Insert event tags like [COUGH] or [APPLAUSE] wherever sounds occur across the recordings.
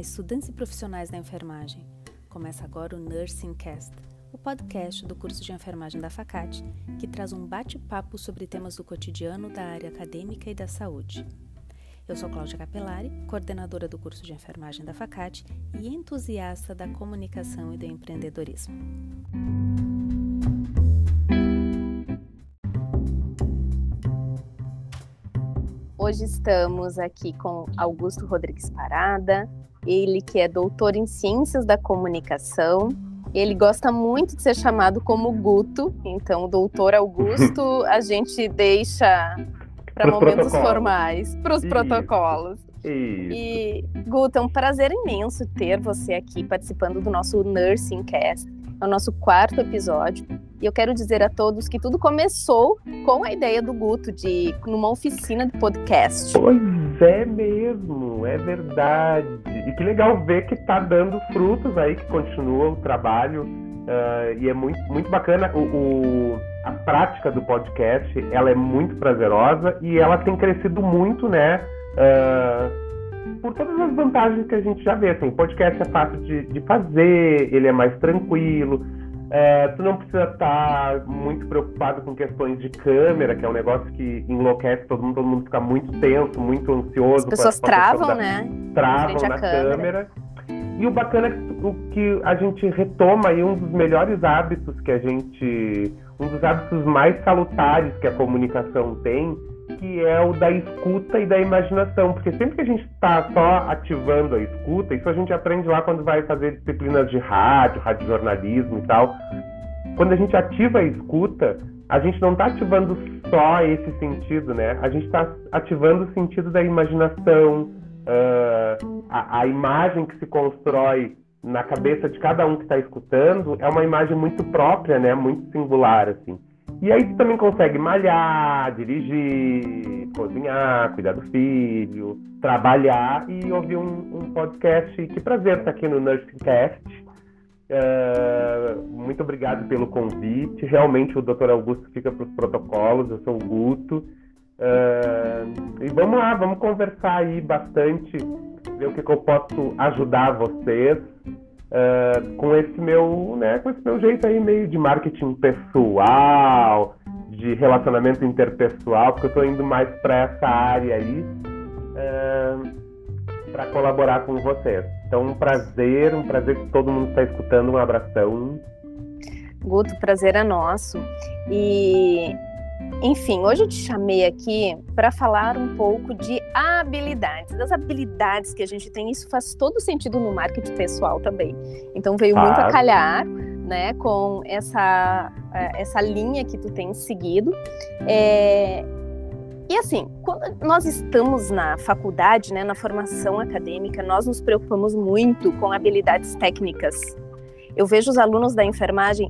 Estudantes e profissionais da enfermagem. Começa agora o Nursing Cast, o podcast do curso de enfermagem da Facate, que traz um bate-papo sobre temas do cotidiano da área acadêmica e da saúde. Eu sou Cláudia Capelari, coordenadora do curso de enfermagem da Facate e entusiasta da comunicação e do empreendedorismo. Hoje estamos aqui com Augusto Rodrigues Parada, ele que é doutor em Ciências da Comunicação. Ele gosta muito de ser chamado como Guto, então, doutor Augusto, [LAUGHS] a gente deixa para momentos formais, para os protocolos. Isso. E, Guto, é um prazer imenso ter você aqui participando do nosso Nursing Cast. É o nosso quarto episódio. E eu quero dizer a todos que tudo começou com a ideia do Guto de numa oficina de podcast. Pois é mesmo, é verdade. E que legal ver que está dando frutos aí, que continua o trabalho. Uh, e é muito, muito bacana. O, o, a prática do podcast, ela é muito prazerosa e ela tem crescido muito, né? Uh, por todas as vantagens que a gente já vê. Assim, o podcast é fácil de, de fazer, ele é mais tranquilo é, tu não precisa estar muito preocupado com questões de câmera, que é um negócio que enlouquece todo mundo, todo mundo fica muito tenso, muito ansioso. As pessoas travam, da... né? Travam na câmera. câmera. E o bacana é que, o que a gente retoma aí um dos melhores hábitos que a gente. um dos hábitos mais salutares que a comunicação tem, que é o da escuta e da imaginação, porque sempre que a gente está só ativando a escuta, isso a gente aprende lá quando vai fazer disciplinas de rádio, radiojornalismo e tal. Quando a gente ativa a escuta, a gente não está ativando só esse sentido, né? A gente está ativando o sentido da imaginação, uh, a, a imagem que se constrói na cabeça de cada um que está escutando é uma imagem muito própria, né? Muito singular, assim. E aí tu também consegue malhar, dirigir, cozinhar, cuidar do filho, trabalhar e ouvir um, um podcast. Que prazer estar aqui no Nursingcast. Uh, muito obrigado pelo convite. Realmente o Dr. Augusto fica para os protocolos, eu sou o Guto. Uh, e vamos lá, vamos conversar aí bastante, ver o que, que eu posso ajudar vocês uh, com esse meu, né, com esse meu jeito aí meio de marketing pessoal, de relacionamento interpessoal, porque eu estou indo mais para essa área aí uh, para colaborar com vocês. Então, um prazer, um prazer que todo mundo está escutando, um abração. Guto, prazer é nosso. E enfim, hoje eu te chamei aqui para falar um pouco de habilidades, das habilidades que a gente tem. Isso faz todo sentido no marketing pessoal também. Então veio ah. muito a calhar, né, com essa é, essa linha que tu tem seguido. É... E assim, quando nós estamos na faculdade, né, na formação acadêmica, nós nos preocupamos muito com habilidades técnicas. Eu vejo os alunos da enfermagem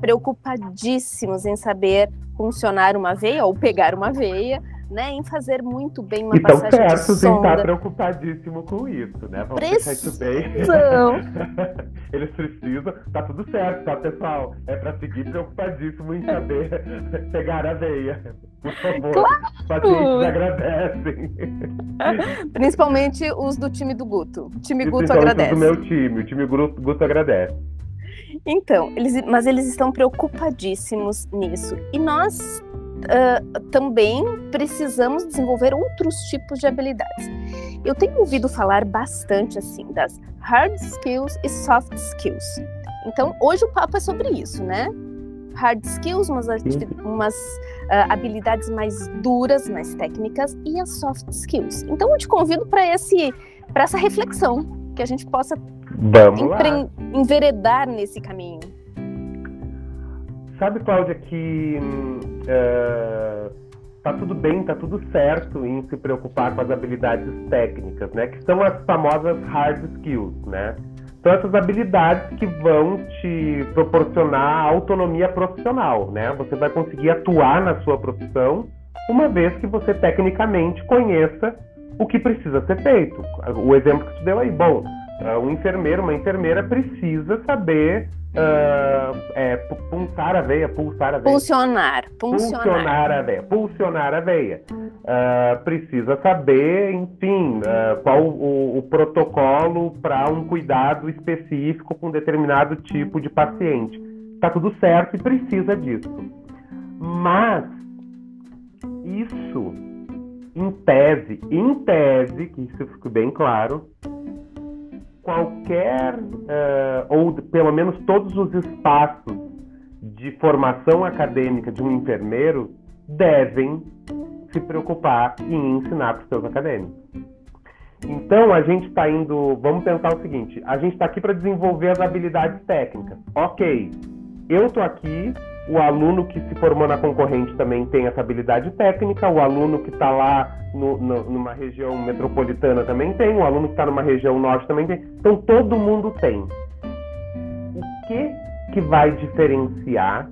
preocupadíssimos em saber funcionar uma veia ou pegar uma veia, né, em fazer muito bem uma então, passagem perto de sonda. estar preocupadíssimo com isso, né? Vamos precisam. isso bem. [LAUGHS] Eles precisam, tá tudo certo, tá, pessoal? É para seguir preocupadíssimo em saber [LAUGHS] pegar a veia. Por favor, claro. agradecem. [LAUGHS] Principalmente os do time do Guto. O time Guto agradece. Do meu time, o time Guto agradece. Então, eles, mas eles estão preocupadíssimos nisso. E nós uh, também precisamos desenvolver outros tipos de habilidades. Eu tenho ouvido falar bastante assim das hard skills e soft skills. Então, hoje o papo é sobre isso, né? Hard skills, umas, umas uh, habilidades mais duras, mais técnicas, e as soft skills. Então, eu te convido para essa reflexão, que a gente possa lá. enveredar nesse caminho. Sabe, Cláudia, que uh, tá tudo bem, tá tudo certo em se preocupar com as habilidades técnicas, né? Que são as famosas hard skills, né? São essas habilidades que vão te proporcionar autonomia profissional, né? Você vai conseguir atuar na sua profissão uma vez que você tecnicamente conheça o que precisa ser feito. O exemplo que você deu aí, bom, Uh, um enfermeiro, uma enfermeira precisa saber uh, é, pulsar a veia, pulsar a veia. Pulsionar, pulsionar. Pulsionar a veia, pulsionar a veia. Uh, precisa saber, enfim, qual o, o protocolo para um cuidado específico com determinado tipo de paciente. Está tudo certo e precisa disso. Mas isso, em tese, em tese, que isso fique bem claro, qualquer, uh, ou pelo menos todos os espaços de formação acadêmica de um enfermeiro devem se preocupar em ensinar para os seus acadêmicos. Então, a gente está indo. Vamos pensar o seguinte: a gente está aqui para desenvolver as habilidades técnicas. Ok, eu estou aqui o aluno que se formou na concorrente também tem essa habilidade técnica, o aluno que está lá no, no, numa região metropolitana também tem, o aluno que está numa região norte também tem. Então todo mundo tem. O que, que vai diferenciar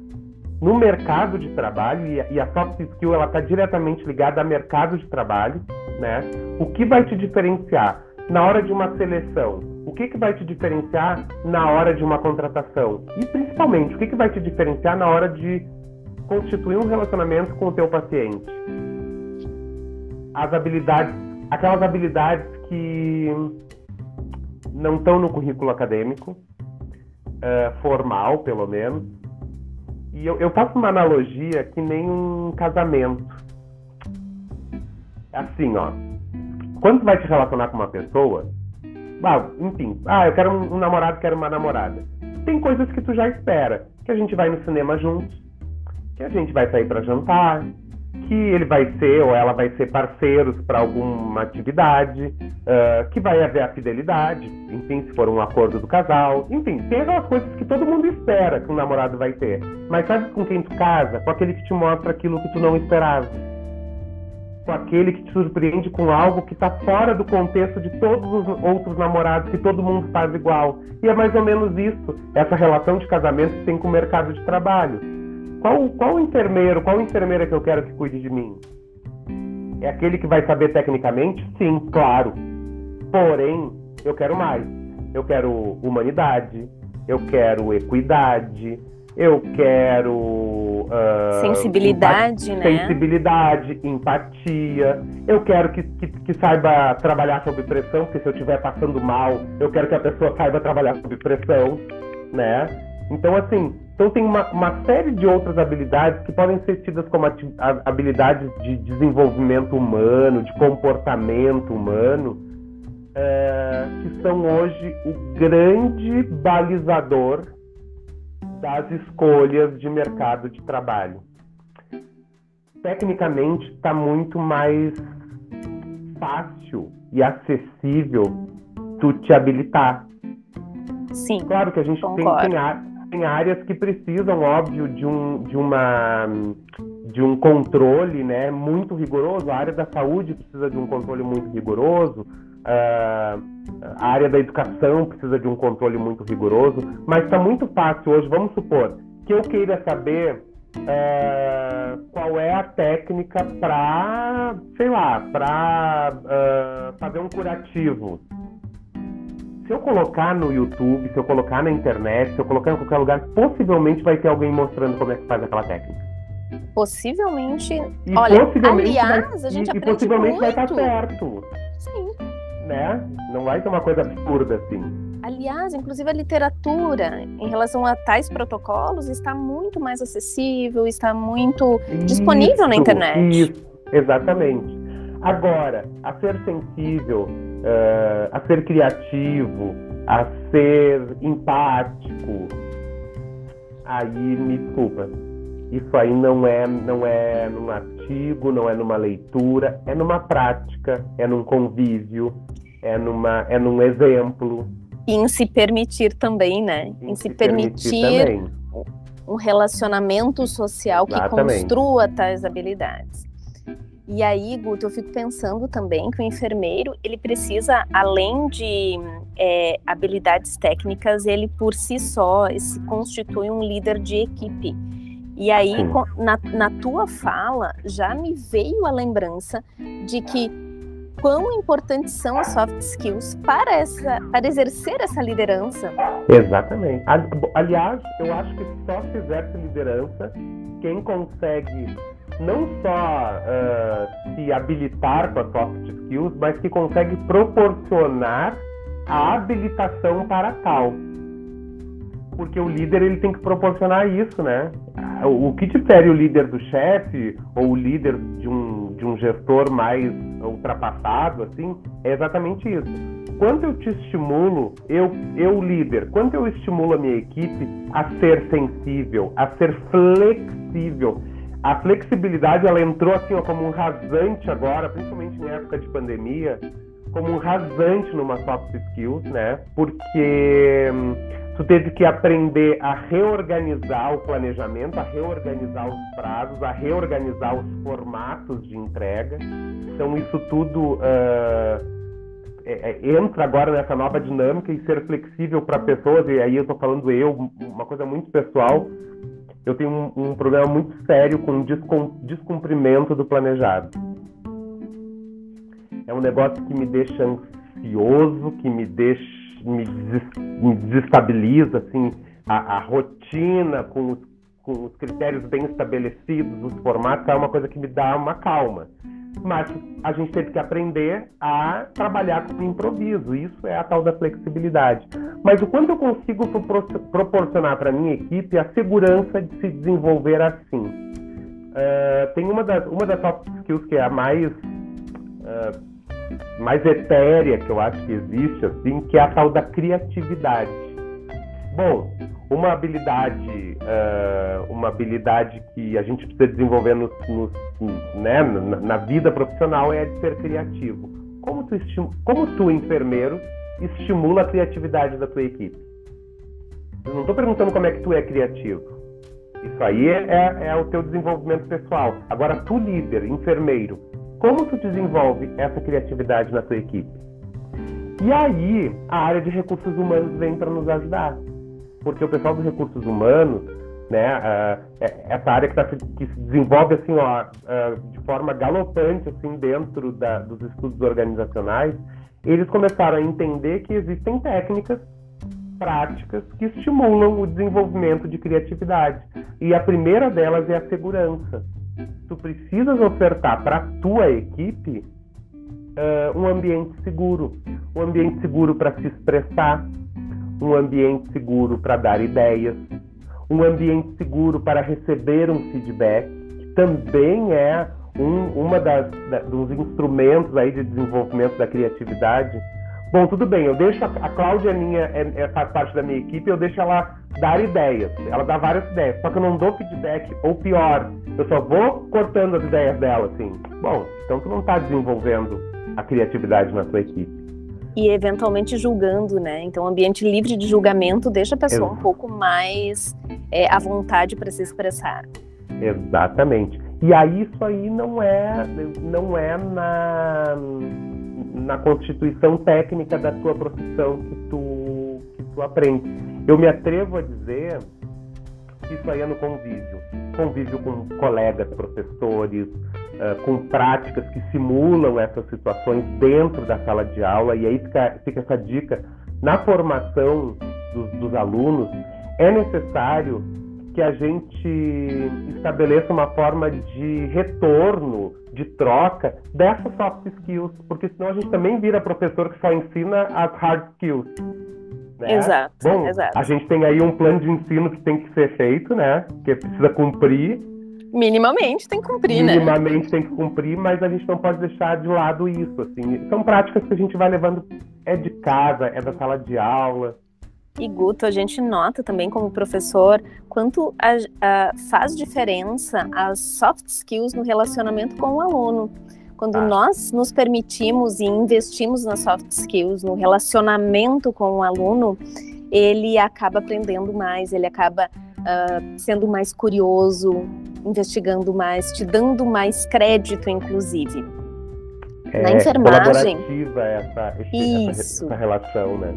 no mercado de trabalho, e a, e a soft skill ela está diretamente ligada ao mercado de trabalho, né? O que vai te diferenciar na hora de uma seleção? O que, que vai te diferenciar na hora de uma contratação? E principalmente, o que, que vai te diferenciar na hora de constituir um relacionamento com o teu paciente? As habilidades, aquelas habilidades que não estão no currículo acadêmico, uh, formal pelo menos. E eu, eu faço uma analogia que nem um casamento. Assim, ó. Quando tu vai te relacionar com uma pessoa, ah, enfim, ah, eu quero um, um namorado, quero uma namorada. Tem coisas que tu já espera, que a gente vai no cinema juntos, que a gente vai sair para jantar, que ele vai ser ou ela vai ser parceiros para alguma atividade, uh, que vai haver a fidelidade, enfim, se for um acordo do casal, enfim, tem aquelas coisas que todo mundo espera que um namorado vai ter. Mas sabe com quem tu casa? Com aquele que te mostra aquilo que tu não esperava com aquele que te surpreende com algo que está fora do contexto de todos os outros namorados, que todo mundo faz igual. E é mais ou menos isso, essa relação de casamento que tem com o mercado de trabalho. Qual, qual enfermeiro, qual enfermeira que eu quero que cuide de mim? É aquele que vai saber tecnicamente? Sim, claro. Porém, eu quero mais. Eu quero humanidade, eu quero equidade, eu quero uh, sensibilidade, empa né? Sensibilidade, empatia. Eu quero que, que, que, saiba trabalhar sob pressão, porque se eu estiver passando mal, eu quero que a pessoa saiba trabalhar sob pressão, né? Então, assim, então tem uma, uma série de outras habilidades que podem ser tidas como habilidades de desenvolvimento humano, de comportamento humano, é, que são hoje o grande balizador das escolhas de mercado de trabalho. Tecnicamente, está muito mais fácil e acessível tu te habilitar. Sim. Claro que a gente tem, tem, tem, áreas que precisam, óbvio, de um, de uma de um controle né, muito rigoroso. A área da saúde precisa de um controle muito rigoroso. Uh, a área da educação precisa de um controle muito rigoroso, mas está muito fácil hoje, vamos supor, que eu queira saber uh, qual é a técnica para, sei lá, para uh, ah, fazer um curativo. Se eu colocar no YouTube, se eu colocar na internet, se eu colocar em qualquer lugar, possivelmente vai ter alguém mostrando como é que faz aquela técnica. Possivelmente. E olha, possivelmente aliás, vai, a gente e, e possivelmente muito. vai estar certo. Sim né? Não vai ser uma coisa absurda assim. Aliás, inclusive a literatura em relação a tais protocolos está muito mais acessível, está muito isso, disponível na internet. Isso, exatamente. Agora, a ser sensível, uh, a ser criativo, a ser empático, aí me desculpa. Isso aí não é, não é num artigo, não é numa leitura, é numa prática, é num convívio, é, numa, é num exemplo. E em se permitir também, né? Em, em se, se, permitir, permitir um relacionamento social Exatamente. que construa tais habilidades. E aí, Guto, eu fico pensando também que o enfermeiro, ele precisa, além de é, habilidades técnicas, ele por si só se constitui um líder de equipe. E aí, na, na tua fala, já me veio a lembrança de que quão importantes são as soft skills para, essa, para exercer essa liderança. Exatamente. Aliás, eu acho que só se exerce liderança quem consegue não só uh, se habilitar com as soft skills, mas que consegue proporcionar a habilitação para tal. Porque o líder ele tem que proporcionar isso, né? O que difere o líder do chefe ou o líder de um, de um gestor mais ultrapassado, assim, é exatamente isso. Quanto eu te estimulo, eu, eu líder, quanto eu estimulo a minha equipe a ser sensível, a ser flexível, a flexibilidade ela entrou assim ó, como um rasante agora, principalmente em época de pandemia, como um rasante numa soft skills, né? Porque hum, tu teve que aprender a reorganizar o planejamento, a reorganizar os prazos, a reorganizar os formatos de entrega. Então isso tudo uh, é, entra agora nessa nova dinâmica e ser flexível para pessoas. E aí eu estou falando eu, uma coisa muito pessoal eu tenho um, um problema muito sério com descumprimento do planejado. É um negócio que me deixa ansioso, que me deixa, me, des, me desestabiliza, assim, a, a rotina com os, com os critérios bem estabelecidos, os formatos, é uma coisa que me dá uma calma mas a gente teve que aprender a trabalhar com improviso. Isso é a tal da flexibilidade. Mas o quanto eu consigo proporcionar para a minha equipe a segurança de se desenvolver assim? Uh, tem uma das, uma das soft skills que é a mais, uh, mais etérea que eu acho que existe, assim, que é a tal da criatividade. Bom, uma habilidade, uh, uma habilidade que a gente precisa desenvolver no, no, né, na, vida profissional é a de ser criativo. Como tu, como tu, enfermeiro, estimula a criatividade da tua equipe? Eu não estou perguntando como é que tu é criativo. Isso aí é, é, é o teu desenvolvimento pessoal. Agora, tu, líder, enfermeiro, como tu desenvolve essa criatividade na tua equipe? E aí, a área de recursos humanos vem para nos ajudar porque o pessoal dos recursos humanos, né, uh, essa área que, tá, que, se desenvolve assim, ó, uh, de forma galopante assim dentro da, dos estudos organizacionais, eles começaram a entender que existem técnicas práticas que estimulam o desenvolvimento de criatividade. E a primeira delas é a segurança. Tu precisas ofertar para tua equipe uh, um ambiente seguro, um ambiente seguro para se expressar, um ambiente seguro para dar ideias, um ambiente seguro para receber um feedback, que também é um, uma das da, dos instrumentos aí de desenvolvimento da criatividade. Bom, tudo bem, eu deixo a, a Cláudia minha é, é, faz parte da minha equipe, eu deixo ela dar ideias. Ela dá várias ideias, só que eu não dou feedback, ou pior, eu só vou cortando as ideias dela, assim. Bom, então tu não está desenvolvendo a criatividade na tua equipe e eventualmente julgando, né? Então, o ambiente livre de julgamento deixa a pessoa um pouco mais é, à vontade para se expressar. Exatamente. E aí isso aí não é não é na, na constituição técnica da tua profissão que tu que tu aprende. Eu me atrevo a dizer que isso aí é no convívio, convívio com colegas, professores, uh, com práticas que simulam essas situações dentro da sala de aula, e aí fica, fica essa dica na formação dos, dos alunos, é necessário que a gente estabeleça uma forma de retorno, de troca dessas soft skills, porque senão a gente também vira professor que só ensina as hard skills. Né? Exato, Bom, exato. a gente tem aí um plano de ensino que tem que ser feito, né? Que precisa cumprir, Minimamente tem que cumprir, Minimamente né? Minimamente tem que cumprir, mas a gente não pode deixar de lado isso, assim. São práticas que a gente vai levando, é de casa, é da sala de aula. E Guto, a gente nota também como professor quanto a, a, faz diferença as soft skills no relacionamento com o aluno. Quando ah. nós nos permitimos e investimos nas soft skills, no relacionamento com o aluno, ele acaba aprendendo mais, ele acaba uh, sendo mais curioso, investigando mais, te dando mais crédito, inclusive. É, Na enfermagem. Essa, esse, Isso. Essa, essa relação, né?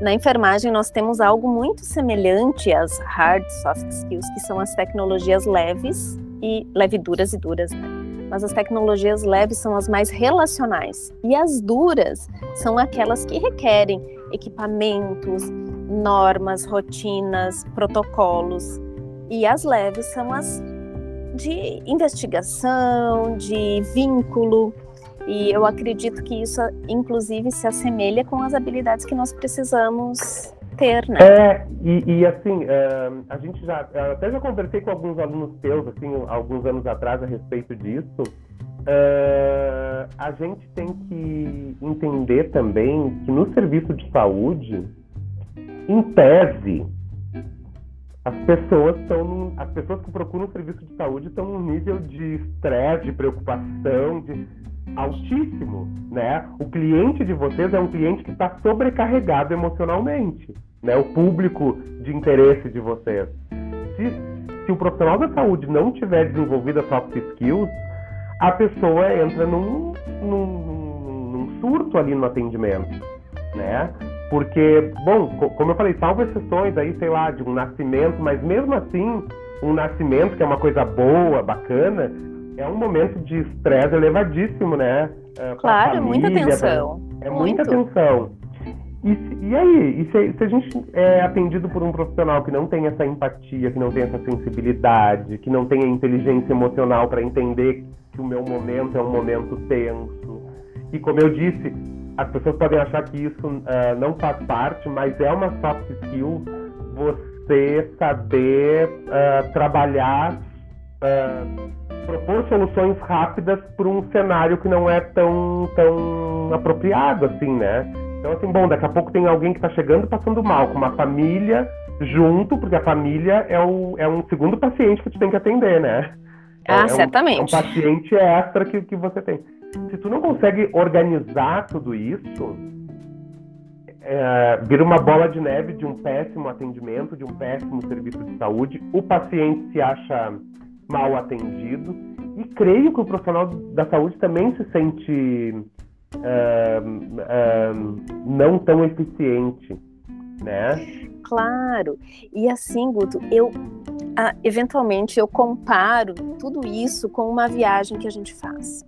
Na enfermagem, nós temos algo muito semelhante às hard soft skills, que são as tecnologias leves e leve duras e duras, né? Mas as tecnologias leves são as mais relacionais e as duras são aquelas que requerem equipamentos, normas, rotinas, protocolos. E as leves são as de investigação, de vínculo. E eu acredito que isso, inclusive, se assemelha com as habilidades que nós precisamos ter, né? É, e, e assim, uh, a gente já, até já conversei com alguns alunos teus, assim, alguns anos atrás a respeito disso. Uh, a gente tem que entender também que no serviço de saúde, em tese, as pessoas estão as pessoas que procuram serviço de saúde estão num nível de estresse, de preocupação, de altíssimo, né? O cliente de vocês é um cliente que está sobrecarregado emocionalmente, né? O público de interesse de vocês. Se, se o profissional da saúde não tiver desenvolvido as soft skills, a pessoa entra num, num, num surto ali no atendimento, né? Porque, bom, como eu falei, salvo exceções aí, sei lá, de um nascimento, mas mesmo assim, um nascimento que é uma coisa boa, bacana, é um momento de estresse elevadíssimo, né? É, claro, família, muita atenção. É Muito. muita atenção. E, e aí, e se, se, a gente é atendido por um profissional que não tem essa empatia, que não tem essa sensibilidade, que não tem a inteligência emocional para entender que o meu momento é um momento tenso, e como eu disse, as pessoas podem achar que isso uh, não faz parte, mas é uma soft skill você saber uh, trabalhar uh, propor soluções rápidas para um cenário que não é tão, tão apropriado, assim, né? Então, assim, bom, daqui a pouco tem alguém que está chegando passando mal, com uma família junto, porque a família é, o, é um segundo paciente que tu tem que atender, né? Ah, é, é certamente. Um, é um paciente extra que, que você tem. Se tu não consegue organizar tudo isso, é, vira uma bola de neve de um péssimo atendimento, de um péssimo serviço de saúde. O paciente se acha mal atendido. E creio que o profissional da saúde também se sente uh, uh, não tão eficiente, né? Claro. E assim, Guto, eu ah, eventualmente eu comparo tudo isso com uma viagem que a gente faz.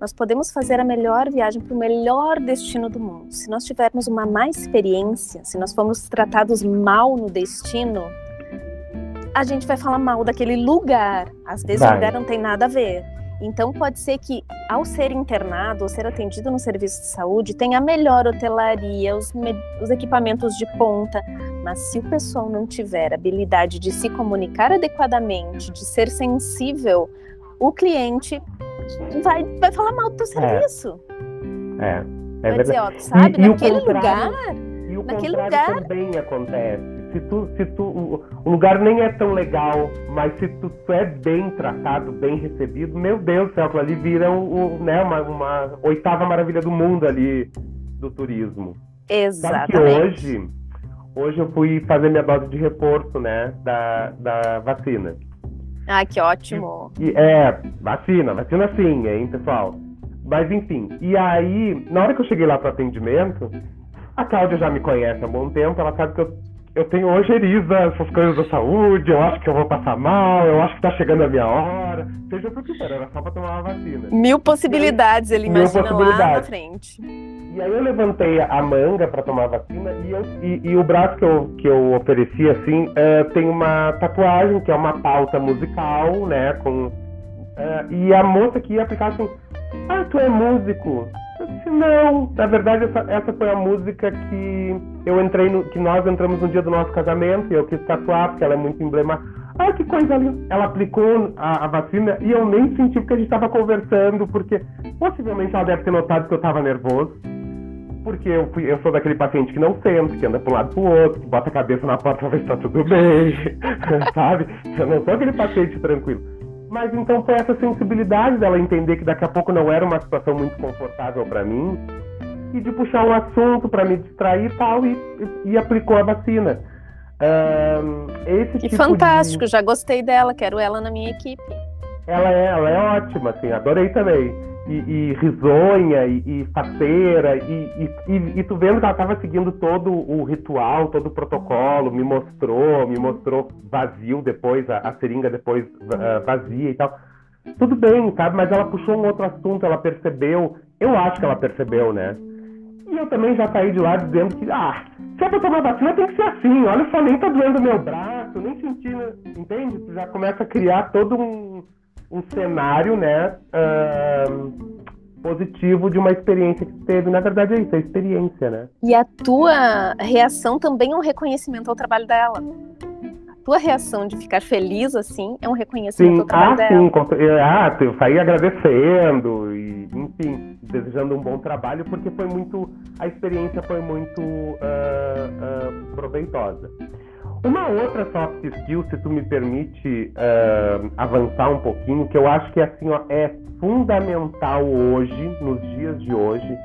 Nós podemos fazer a melhor viagem para o melhor destino do mundo. Se nós tivermos uma má experiência, se nós formos tratados mal no destino, a gente vai falar mal daquele lugar. Às vezes vai. o lugar não tem nada a ver. Então pode ser que ao ser internado ou ser atendido no serviço de saúde tenha a melhor hotelaria, os, os equipamentos de ponta, mas se o pessoal não tiver habilidade de se comunicar adequadamente, de ser sensível, o cliente vai, vai falar mal do teu é. serviço. É. é. é vai dizer, ó, sabe, e, naquele lugar. E o naquele lugar também acontece se tu, se tu, o lugar nem é tão legal, mas se tu, tu é bem tratado, bem recebido, meu Deus do céu, ali vira um, um, né, uma, uma, oitava maravilha do mundo ali do turismo. Exatamente. Hoje, hoje eu fui fazer minha dose de reforço, né, da, da vacina. Ah, que ótimo. E, é, vacina, vacina sim, hein, pessoal. Mas enfim, e aí, na hora que eu cheguei lá para atendimento, a Cláudia já me conhece há um bom tempo, ela sabe que eu eu tenho ojeriza, essas coisas da saúde, eu acho que eu vou passar mal, eu acho que tá chegando a minha hora. Seja o que for, era só pra tomar uma vacina. Mil possibilidades, ele Mil imagina possibilidades. lá na frente. E aí eu levantei a manga para tomar a vacina e, eu, e, e, o braço que eu, que eu ofereci, assim, uh, tem uma tatuagem, que é uma pauta musical, né, com... Uh, e a moça que ia aplicar assim, ah, tu é músico? Eu disse, não, na verdade essa, essa foi a música que eu entrei no, que nós entramos no dia do nosso casamento e eu quis tatuar porque ela é muito emblemática. Ah, que coisa linda. Ela aplicou a, a, vacina e eu nem senti porque a gente estava conversando, porque possivelmente ela deve ter notado que eu estava nervoso. Porque eu, fui, eu sou daquele paciente que não senta, que anda para um lado para o outro, que bota a cabeça na porta para ver se está tudo bem, [LAUGHS] sabe? Eu não sou aquele paciente tranquilo. Mas então foi essa sensibilidade dela entender que daqui a pouco não era uma situação muito confortável para mim e de puxar um assunto para me distrair e tal, e, e aplicou a vacina. Um, esse que tipo fantástico, de... já gostei dela, quero ela na minha equipe. Ela é, ela é ótima, assim, adorei também e, e risonha e, e faceira e, e, e, tu vendo que ela estava seguindo todo o ritual, todo o protocolo, me mostrou, me mostrou vazio depois, a, a seringa depois uh, vazia e tal. tudo bem, sabe? Mas ela puxou um outro assunto, ela percebeu. Eu acho que ela percebeu, né? E eu também já saí de lá dizendo que, ah, se é pra tomar vacina tem que ser assim. Olha só, nem tá doendo meu braço, nem sentindo, né? entende? Tu já começa a criar todo um, um cenário, né? Uh, positivo de uma experiência que teve. Na verdade é isso, é experiência, né? E a tua reação também é um reconhecimento ao trabalho dela tua reação de ficar feliz assim é um reconhecimento sim. do trabalho ah, dela. Sim, ah, eu saí agradecendo e, enfim, desejando um bom trabalho porque foi muito, a experiência foi muito uh, uh, proveitosa. Uma outra soft skill, se tu me permite uh, avançar um pouquinho, que eu acho que assim ó, é fundamental hoje, nos dias de hoje,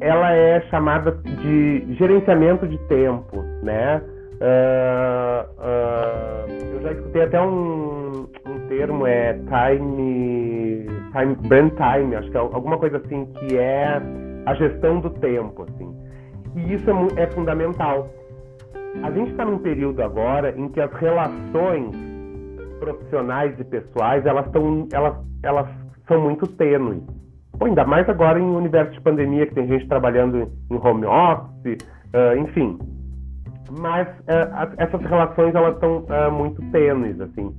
ela é chamada de gerenciamento de tempo, né? Uh, uh, eu já escutei até um, um termo, é time, time, brand time, acho que é alguma coisa assim, que é a gestão do tempo, assim. E isso é, é fundamental. A gente está num período agora em que as relações profissionais e pessoais, elas, tão, elas, elas são muito tênues. Pô, ainda mais agora em um universo de pandemia, que tem gente trabalhando em home office, uh, enfim, mas uh, essas relações elas são uh, muito tênues assim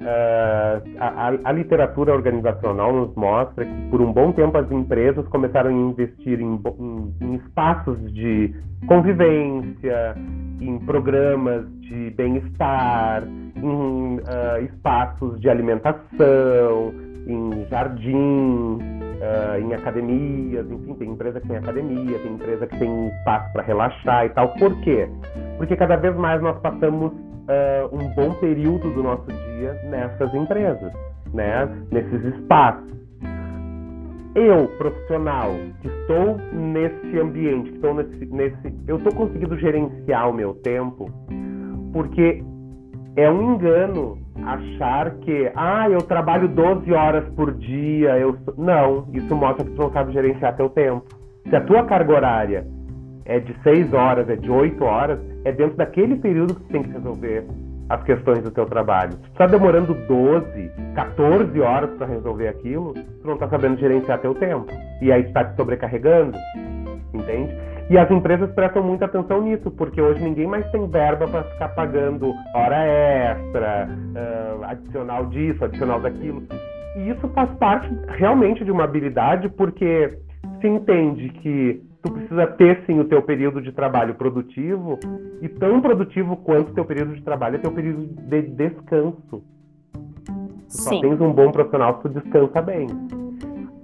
uh, a, a, literatura organizacional nos mostra que por um bom tempo as empresas começaram a investir em, em, em espaços de convivência em programas de bem-estar em espaços de alimentação em jardins uh, em academias, enfim, tem empresa que tem academia, tem empresa que tem espaço para relaxar e tal. Por quê? Porque cada vez mais nós passamos uh, um bom período do nosso dia nessas empresas, né? Nesses espaços. Eu, profissional, que estou nesse ambiente, que estou nesse, nesse, eu estou conseguindo gerenciar o meu tempo, porque é um engano achar que, ah, eu trabalho 12 horas por dia, eu não, isso mostra que tu não sabe gerenciar teu tempo. Se a tua carga horária é de 6 horas, é de 8 horas, é dentro daquele período que tu tem que resolver as questões do teu trabalho. Se tu está demorando 12, 14 horas para resolver aquilo, tu não está sabendo gerenciar teu tempo. E aí tu está te sobrecarregando, entende? E as empresas prestam muita atenção nisso, porque hoje ninguém mais tem verba para ficar pagando hora extra, uh, adicional disso, adicional daquilo. E isso faz parte realmente de uma habilidade, porque se entende que tu precisa ter sim o teu período de trabalho produtivo e tão produtivo quanto o teu período de trabalho é teu período de descanso. Tu só tens um bom profissional se tu descansa bem.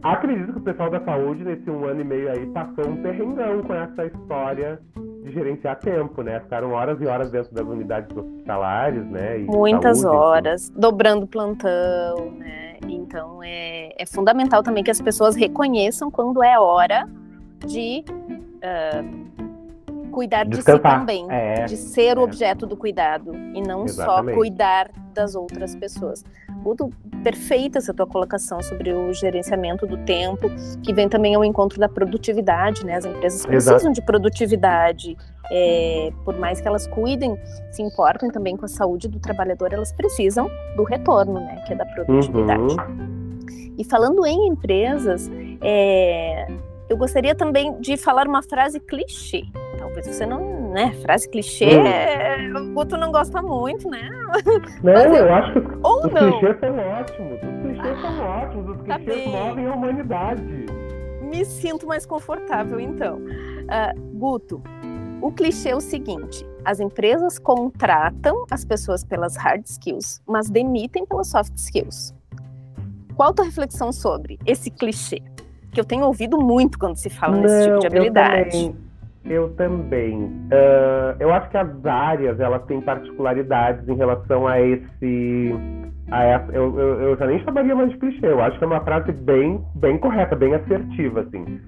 Acredito que o pessoal da saúde, nesse um ano e meio aí, passou um perrengão com essa história de gerenciar tempo, né? Ficaram horas e horas dentro das unidades hospitalares, né? Muitas saúde, horas, assim. dobrando plantão, né? Então é, é fundamental também que as pessoas reconheçam quando é hora de uh, cuidar de si também, é, de ser é. o objeto do cuidado e não Exatamente. só cuidar das outras pessoas muito perfeita essa tua colocação sobre o gerenciamento do tempo, que vem também ao encontro da produtividade, né? As empresas precisam Exato. de produtividade, é, por mais que elas cuidem, se importem também com a saúde do trabalhador, elas precisam do retorno, né? Que é da produtividade. Uhum. E falando em empresas, é, eu gostaria também de falar uma frase clichê. Talvez você não né? Frase clichê, hum. o Guto não gosta muito, né? Não, eu, eu, acho que os, os clichês são ótimos. Os clichês ah, são ótimos. Os tá clichês bem. movem a humanidade. Me sinto mais confortável, então. Uh, Guto, o clichê é o seguinte: as empresas contratam as pessoas pelas hard skills, mas demitem pelas soft skills. Qual a tua reflexão sobre esse clichê? Que eu tenho ouvido muito quando se fala Não, nesse tipo de habilidade. Eu também. Uh, eu acho que as áreas elas têm particularidades em relação a esse. A essa, eu, eu, eu, já nem chamaria mais de clichê. Eu acho que é uma frase bem, bem correta, bem assertiva, assim.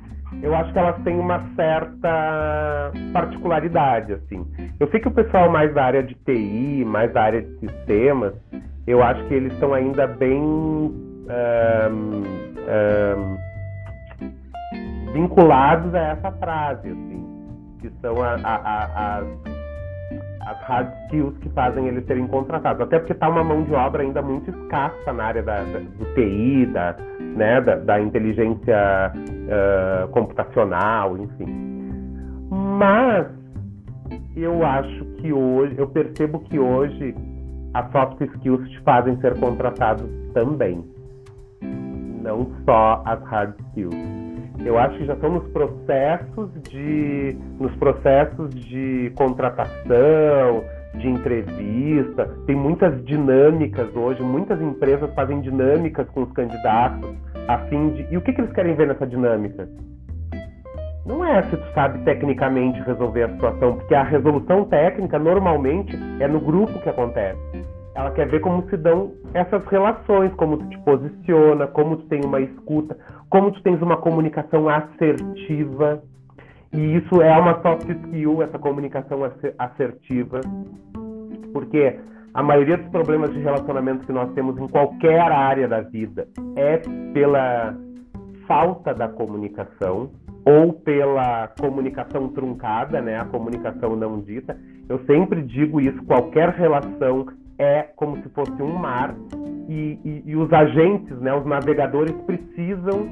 Eu acho que elas têm uma certa particularidade, assim. Eu sei que o pessoal mais da área de TI, mais da área de sistemas, eu acho que eles estão ainda bem um, um, vinculados a essa frase, assim que são a, a, a, as hard skills que fazem eles serem contratados. Até porque está uma mão de obra ainda muito escassa na área da, da do TI, da, né, da, da inteligência uh, computacional, enfim. Mas eu acho que hoje, eu percebo que hoje as soft skills te fazem ser contratado também. Não só as hard skills. Eu acho que já estão nos processos de nos processos de contratação, de entrevista. Tem muitas dinâmicas hoje, muitas empresas fazem dinâmicas com os candidatos a fim de. E o que, que eles querem ver nessa dinâmica? Não é se tu sabe tecnicamente resolver a situação, porque a resolução técnica normalmente é no grupo que acontece. Ela quer ver como se dão essas relações, como tu te posiciona, como tu tem uma escuta, como tu tens uma comunicação assertiva. E isso é uma soft skill, essa comunicação assertiva. Porque a maioria dos problemas de relacionamento que nós temos em qualquer área da vida é pela falta da comunicação ou pela comunicação truncada, né, a comunicação não dita. Eu sempre digo isso, qualquer relação é como se fosse um mar e, e, e os agentes, né, os navegadores precisam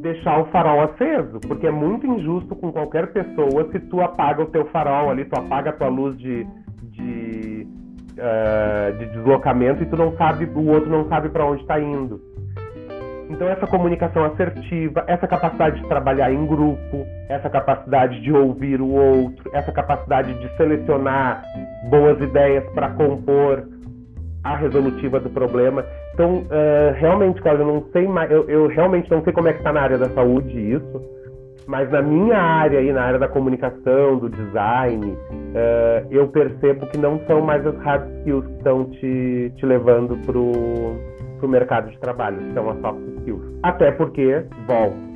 deixar o farol aceso, porque é muito injusto com qualquer pessoa se tu apaga o teu farol ali, tu apaga a tua luz de, de, uh, de deslocamento e tu não sabe, o outro não sabe para onde está indo. Então, essa comunicação assertiva, essa capacidade de trabalhar em grupo, essa capacidade de ouvir o outro, essa capacidade de selecionar boas ideias para compor a resolutiva do problema. Então, uh, realmente, Cláudio, eu não sei mais, eu, eu realmente não sei como é que está na área da saúde isso, mas na minha área aí, na área da comunicação, do design, uh, eu percebo que não são mais as hard skills que estão te, te levando pro para o mercado de trabalho, que são as soft skills. Até porque, volto,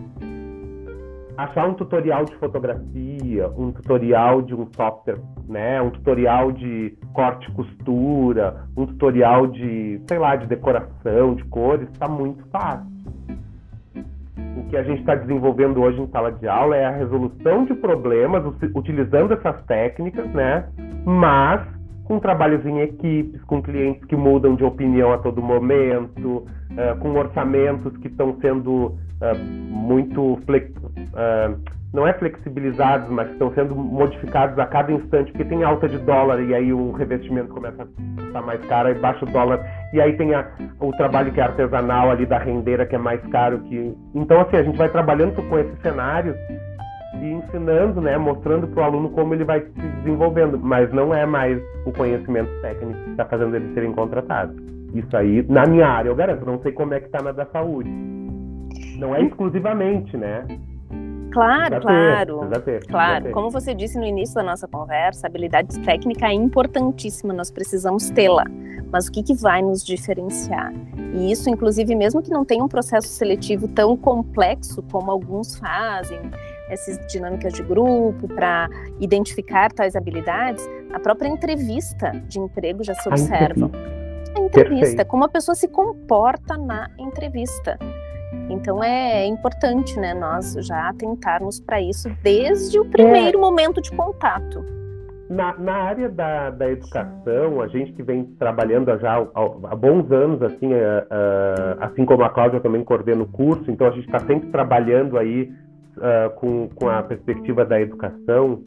achar um tutorial de fotografia, um tutorial de um software, né, um tutorial de corte e costura, um tutorial de, sei lá, de decoração, de cores, está muito fácil. O que a gente está desenvolvendo hoje em sala de aula é a resolução de problemas utilizando essas técnicas, né, mas com trabalhos em equipes, com clientes que mudam de opinião a todo momento, uh, com orçamentos que estão sendo uh, muito flex, uh, não é flexibilizados, mas estão sendo modificados a cada instante, porque tem alta de dólar e aí o revestimento começa a estar mais caro, e baixa o dólar, e aí tem a, o trabalho que é artesanal ali da rendeira que é mais caro que. Então assim, a gente vai trabalhando com esses cenários e ensinando, né, mostrando para o aluno como ele vai se desenvolvendo, mas não é mais o conhecimento técnico que está fazendo ele ser contratado. Isso aí, na minha área, eu garanto, não sei como é que está na da saúde. Não é exclusivamente, né? Claro, claro. ter, claro. Como você disse no início da nossa conversa, habilidade técnica é importantíssima, nós precisamos tê-la. Mas o que, que vai nos diferenciar? E isso, inclusive, mesmo que não tenha um processo seletivo tão complexo como alguns fazem, essas dinâmicas de grupo, para identificar tais habilidades, a própria entrevista de emprego já se observa. A entrevista, Perfeito. como a pessoa se comporta na entrevista. Então é importante, né, nós já atentarmos para isso desde o primeiro é. momento de contato. Na, na área da, da educação, a gente que vem trabalhando já há, há bons anos, assim, uh, uh, assim como a Cláudia também coordena o curso, então a gente está sempre trabalhando aí uh, com, com a perspectiva da educação,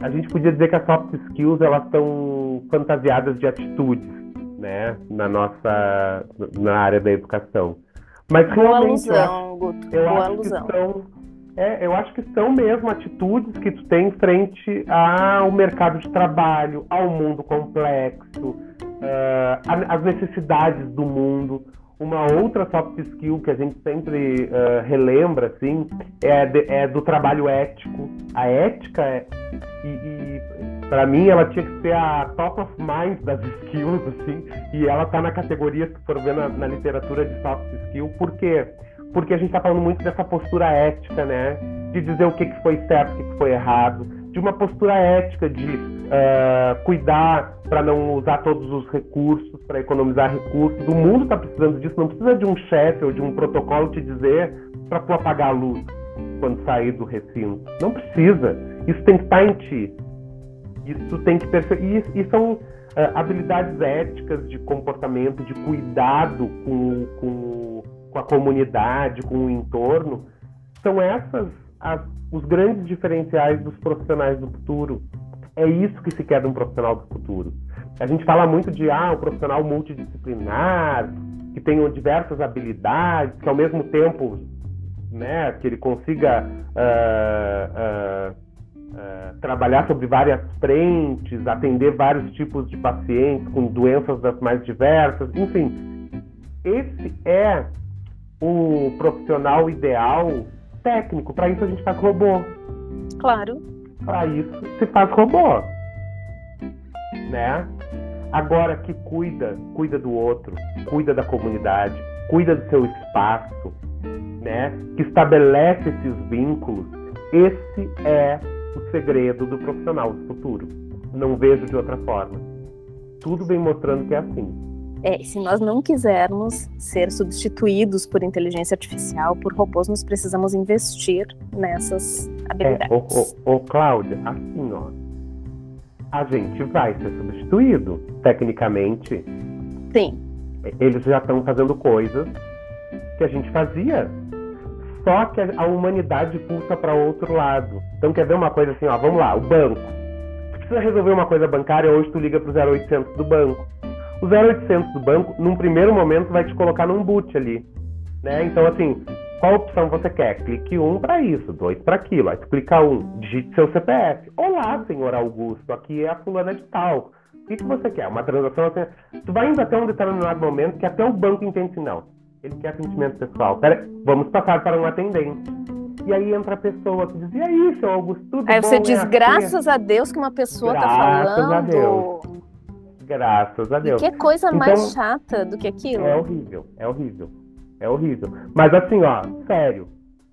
a gente podia dizer que as soft skills elas estão fantasiadas de atitudes, né, na nossa na área da educação. Mas realmente alusão, eu acho, Guto, eu acho alusão. que são é, eu acho que são mesmo atitudes que tu tem frente ao mercado de trabalho, ao mundo complexo, uh, às necessidades do mundo. Uma outra soft skill que a gente sempre uh, relembra, assim, é, de, é, do trabalho ético. A ética, é, e, e para mim, ela tinha que ser a top of mind das [LAUGHS] skills, assim, e ela tá na categoria, se for ver na, na literatura de soft skill, por quê? Porque a gente está falando muito dessa postura ética, né? De dizer o que, que foi certo, o que, que foi errado, de uma postura ética de uh, cuidar para não usar todos os recursos, para economizar recursos. O mundo está precisando disso, não precisa de um chefe ou de um protocolo te dizer para tu apagar a luz quando sair do recinto. Não precisa. Isso tem que estar tá em ti. Isso tem que perceber. E, e são uh, habilidades éticas de comportamento, de cuidado com, com, com, a comunidade, com o entorno. São essas as, os grandes diferenciais dos profissionais do futuro. É isso que se quer de um profissional do futuro. A gente fala muito de ah, um profissional multidisciplinar, que tenha diversas habilidades, que ao mesmo tempo né, que ele consiga uh, uh, uh, trabalhar sobre várias frentes, atender vários tipos de pacientes com doenças das mais diversas, enfim, esse é o profissional ideal técnico. Para isso a gente faz robô. Claro. Para isso se faz robô, né? Agora que cuida, cuida do outro, cuida da comunidade, cuida do seu espaço, né? Que estabelece esses vínculos. Esse é o segredo do profissional do futuro. Não vejo de outra forma. Tudo vem mostrando que é assim. É, se nós não quisermos ser substituídos por inteligência artificial, por robôs, nós precisamos investir nessas habilidades. É, ô, ô, ô Cláudia, assim, ó, a gente vai ser substituído, tecnicamente. Sim. Eles já estão fazendo coisas que a gente fazia. Só que a humanidade pulsa para outro lado. Então, quer ver uma coisa assim, ó, vamos lá, o banco. Tu precisa resolver uma coisa bancária, hoje tu liga pro 0800 do banco. O 0800 do banco, num primeiro momento, vai te colocar num boot ali. Né? Então, assim, qual opção você quer? Clique um para isso, dois para aquilo. Aí tu clica um, digite seu CPF. Olá, senhor Augusto, aqui é a fulana de tal. O que, que você quer? Uma transação assim. Tu vai indo até um determinado momento que até o banco entende assim, não. Ele quer atendimento pessoal. Pera, vamos passar para um atendente. E aí entra a pessoa que diz, e aí, seu Augusto, tudo Aí bom? você diz, é graças a Deus que uma pessoa está falando. Graças a Deus. Graças a Deus. E que coisa então, mais chata do que aquilo? É horrível, é horrível. É horrível. Mas assim, ó, sério.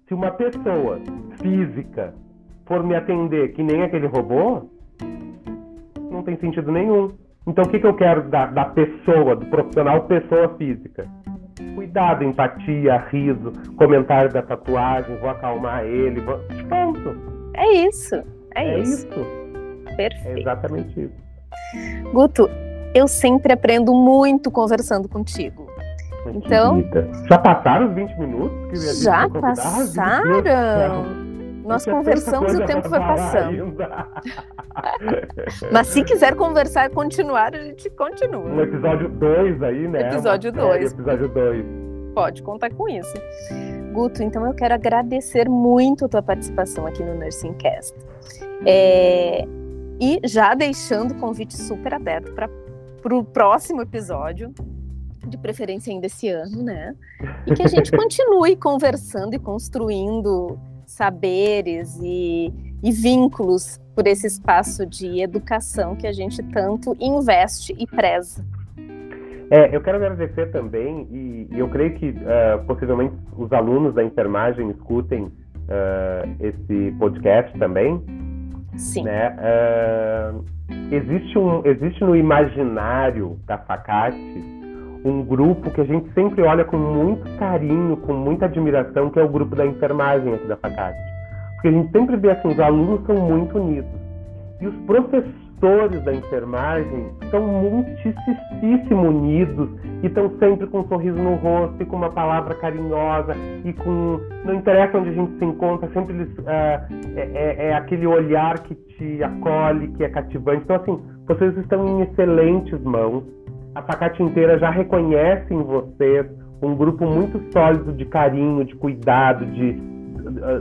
Se uma pessoa física for me atender que nem aquele robô, não tem sentido nenhum. Então o que, que eu quero da, da pessoa, do profissional pessoa física? Cuidado, empatia, riso, comentário da tatuagem, vou acalmar ele. Vou... Pronto. É isso. É, é isso. isso. Perfeito. É exatamente isso. Guto, eu sempre aprendo muito conversando contigo. Então. Já passaram os 20 minutos? já passaram. Nós conversamos e o tempo foi passando. [LAUGHS] Mas se quiser conversar e continuar, a gente continua. No episódio 2 aí, né? Episódio 2. Episódio 2. Pode contar com isso. Guto, então eu quero agradecer muito a tua participação aqui no Nursing Cast. É... E já deixando o convite super aberto para o próximo episódio, de preferência ainda esse ano, né? E que a gente [LAUGHS] continue conversando e construindo saberes e, e, vínculos por esse espaço de educação que a gente tanto investe e preza. É, eu quero agradecer também, e, e eu creio que uh, possivelmente os alunos da enfermagem escutem uh, esse podcast também. Sim. Né? Uh, existe, um, existe no imaginário da Facate um grupo que a gente sempre olha com muito carinho, com muita admiração, que é o grupo da enfermagem aqui da Facate. Porque a gente sempre vê assim, os alunos são muito unidos. E os professores da enfermagem são muitíssimo unidos e estão sempre com um sorriso no rosto e com uma palavra carinhosa e com... Não interessa onde a gente se encontra, sempre eles... Uh, é, é, é aquele olhar que te acolhe, que é cativante. Então, assim, vocês estão em excelentes mãos a Facate inteira já reconhece em vocês um grupo muito sólido de carinho, de cuidado, de,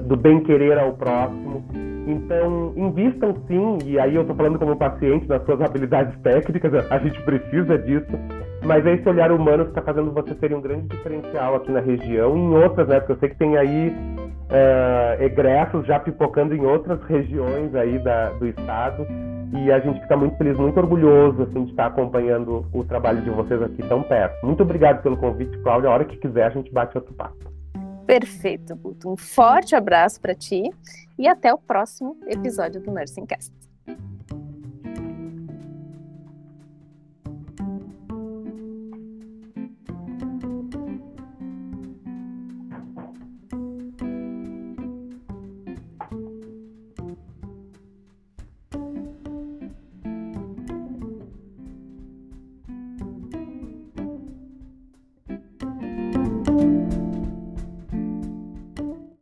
do bem-querer ao próximo. Então, invistam sim, e aí eu estou falando como paciente nas suas habilidades técnicas, a gente precisa disso, mas é esse olhar humano que está fazendo você ser um grande diferencial aqui na região e em outras, né? Porque eu sei que tem aí uh, egressos já pipocando em outras regiões aí da, do estado e a gente fica muito feliz, muito orgulhoso assim, de estar acompanhando o trabalho de vocês aqui tão perto. Muito obrigado pelo convite, Cláudia. A hora que quiser, a gente bate outro papo. Perfeito, Guto. Um forte abraço para ti e até o próximo episódio do Nursing Cast.